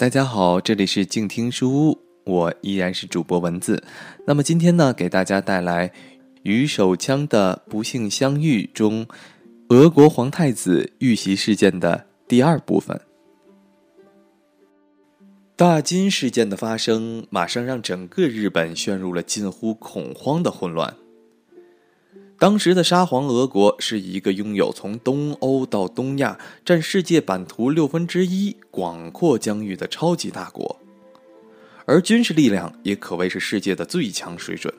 大家好，这里是静听书屋，我依然是主播文字。那么今天呢，给大家带来与手枪的不幸相遇中，俄国皇太子遇袭事件的第二部分。大金事件的发生，马上让整个日本陷入了近乎恐慌的混乱。当时的沙皇俄国是一个拥有从东欧到东亚占世界版图六分之一广阔疆域的超级大国，而军事力量也可谓是世界的最强水准。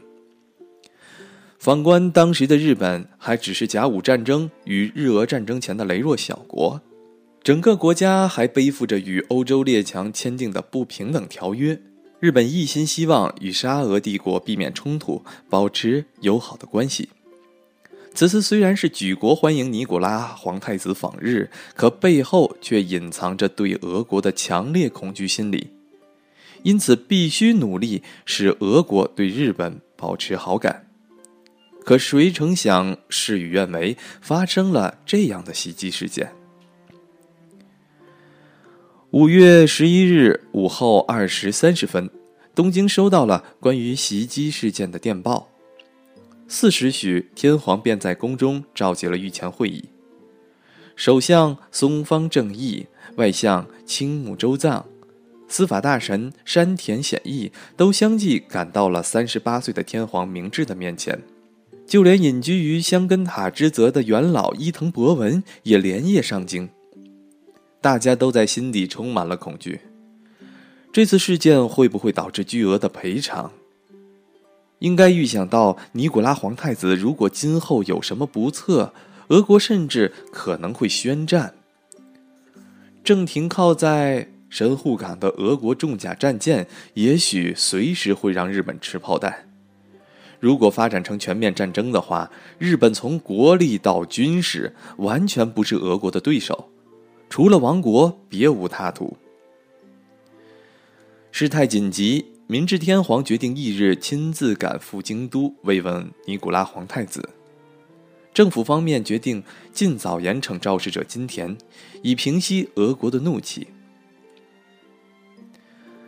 反观当时的日本，还只是甲午战争与日俄战争前的羸弱小国，整个国家还背负着与欧洲列强签订的不平等条约。日本一心希望与沙俄帝国避免冲突，保持友好的关系。此次虽然是举国欢迎尼古拉皇太子访日，可背后却隐藏着对俄国的强烈恐惧心理，因此必须努力使俄国对日本保持好感。可谁成想，事与愿违，发生了这样的袭击事件。五月十一日午后二时三十分，东京收到了关于袭击事件的电报。四时许，天皇便在宫中召集了御前会议。首相松方正义、外相青木周藏、司法大臣山田显义都相继赶到了三十八岁的天皇明治的面前。就连隐居于香根塔之泽的元老伊藤博文也连夜上京。大家都在心底充满了恐惧：这次事件会不会导致巨额的赔偿？应该预想到，尼古拉皇太子如果今后有什么不测，俄国甚至可能会宣战。正停靠在神户港的俄国重甲战舰，也许随时会让日本吃炮弹。如果发展成全面战争的话，日本从国力到军事完全不是俄国的对手，除了亡国别无他途。事态紧急。明治天皇决定翌日亲自赶赴京都慰问尼古拉皇太子。政府方面决定尽早严惩肇事者金田，以平息俄国的怒气。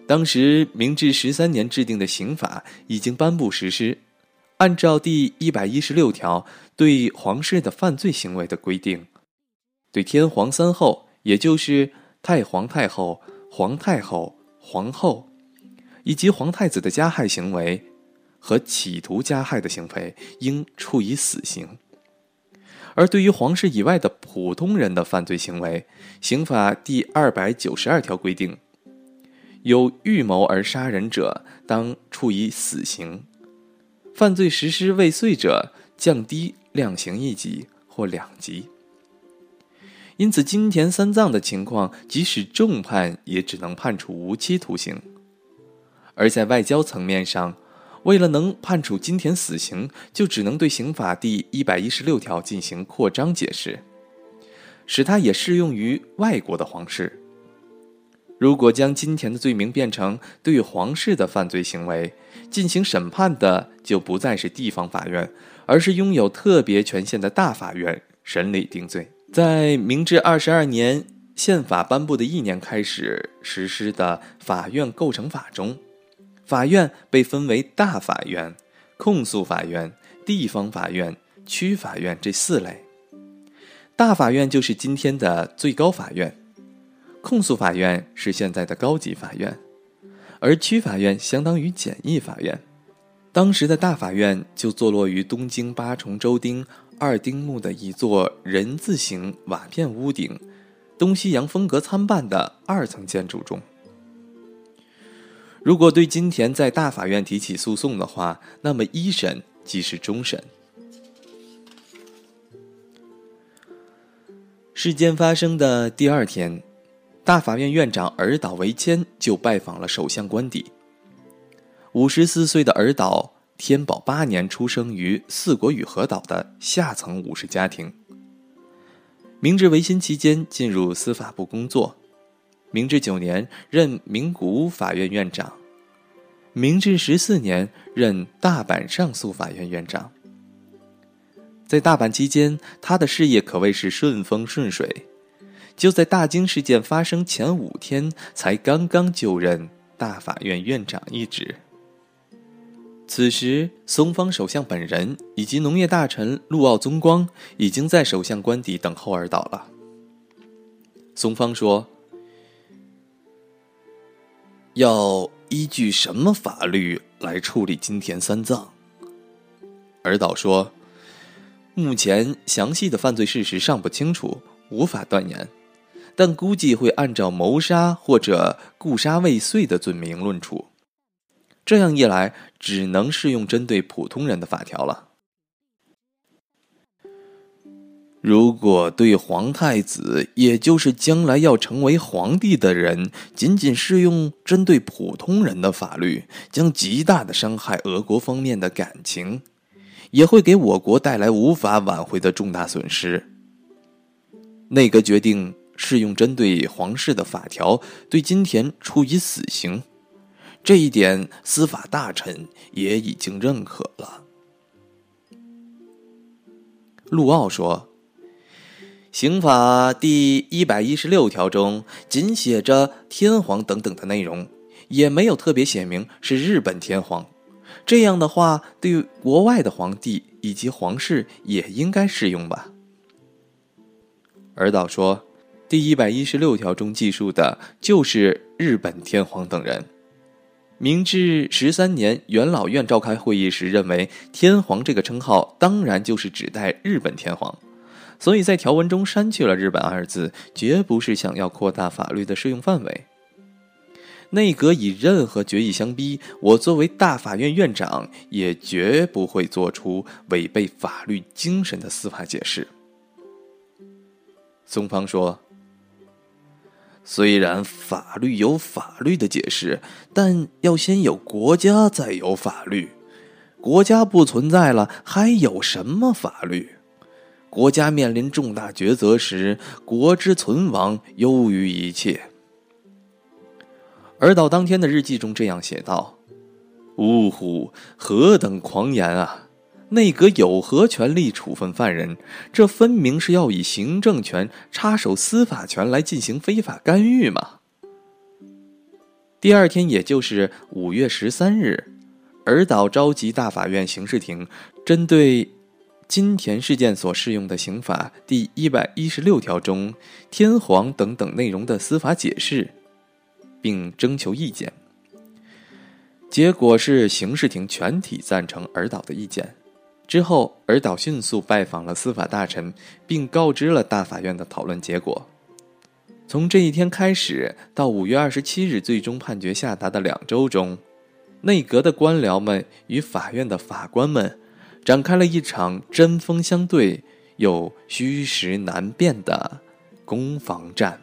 当时明治十三年制定的刑法已经颁布实施，按照第一百一十六条对皇室的犯罪行为的规定，对天皇三后，也就是太皇太后、皇太后、皇后。以及皇太子的加害行为和企图加害的行为，应处以死刑；而对于皇室以外的普通人的犯罪行为，刑法第二百九十二条规定，有预谋而杀人者，当处以死刑；犯罪实施未遂者，降低量刑一级或两级。因此，金田三藏的情况，即使重判，也只能判处无期徒刑。而在外交层面上，为了能判处金田死刑，就只能对刑法第一百一十六条进行扩张解释，使它也适用于外国的皇室。如果将金田的罪名变成对皇室的犯罪行为，进行审判的就不再是地方法院，而是拥有特别权限的大法院审理定罪。在明治二十二年宪法颁布的一年开始实施的法院构成法中。法院被分为大法院、控诉法院、地方法院、区法院这四类。大法院就是今天的最高法院，控诉法院是现在的高级法院，而区法院相当于简易法院。当时的大法院就坐落于东京八重洲町二丁目的一座人字形瓦片屋顶、东西洋风格参半的二层建筑中。如果对金田在大法院提起诉讼的话，那么一审即是终审。事件发生的第二天，大法院院长尔岛维谦就拜访了首相官邸。五十四岁的尔岛，天宝八年出生于四国与和岛的下层武士家庭。明治维新期间进入司法部工作。明治九年任名古屋法院院长，明治十四年任大阪上诉法院院长。在大阪期间，他的事业可谓是顺风顺水。就在大京事件发生前五天才刚刚就任大法院院长一职。此时，松方首相本人以及农业大臣陆奥宗光已经在首相官邸等候而岛了。松方说：“要依据什么法律来处理金田三藏？”尔岛说：“目前详细的犯罪事实尚不清楚，无法断言，但估计会按照谋杀或者故杀未遂的罪名论处。这样一来，只能适用针对普通人的法条了。如果对皇太子，也就是将来要成为皇帝的人，仅仅适用针对普通人的法律，将极大的伤害俄国方面的感情。”也会给我国带来无法挽回的重大损失。内阁决定适用针对皇室的法条，对金田处以死刑，这一点司法大臣也已经认可了。陆奥说：“刑法第一百一十六条中仅写着天皇等等的内容，也没有特别写明是日本天皇。”这样的话，对国外的皇帝以及皇室也应该适用吧？尔岛说，第一百一十六条中记述的就是日本天皇等人。明治十三年，元老院召开会议时认为，天皇这个称号当然就是指代日本天皇，所以在条文中删去了“日本”二字，绝不是想要扩大法律的适用范围。内阁以任何决议相逼，我作为大法院院长也绝不会做出违背法律精神的司法解释。松方说：“虽然法律有法律的解释，但要先有国家，再有法律。国家不存在了，还有什么法律？国家面临重大抉择时，国之存亡优于一切。”尔岛当天的日记中这样写道：“呜呼，何等狂言啊！内阁有何权力处分犯人？这分明是要以行政权插手司法权来进行非法干预嘛！”第二天，也就是五月十三日，尔岛召集大法院刑事庭，针对金田事件所适用的刑法第一百一十六条中“天皇”等等内容的司法解释。并征求意见，结果是刑事庭全体赞成尔岛的意见。之后，尔岛迅速拜访了司法大臣，并告知了大法院的讨论结果。从这一天开始，到五月二十七日最终判决下达的两周中，内阁的官僚们与法院的法官们展开了一场针锋相对又虚实难辨的攻防战。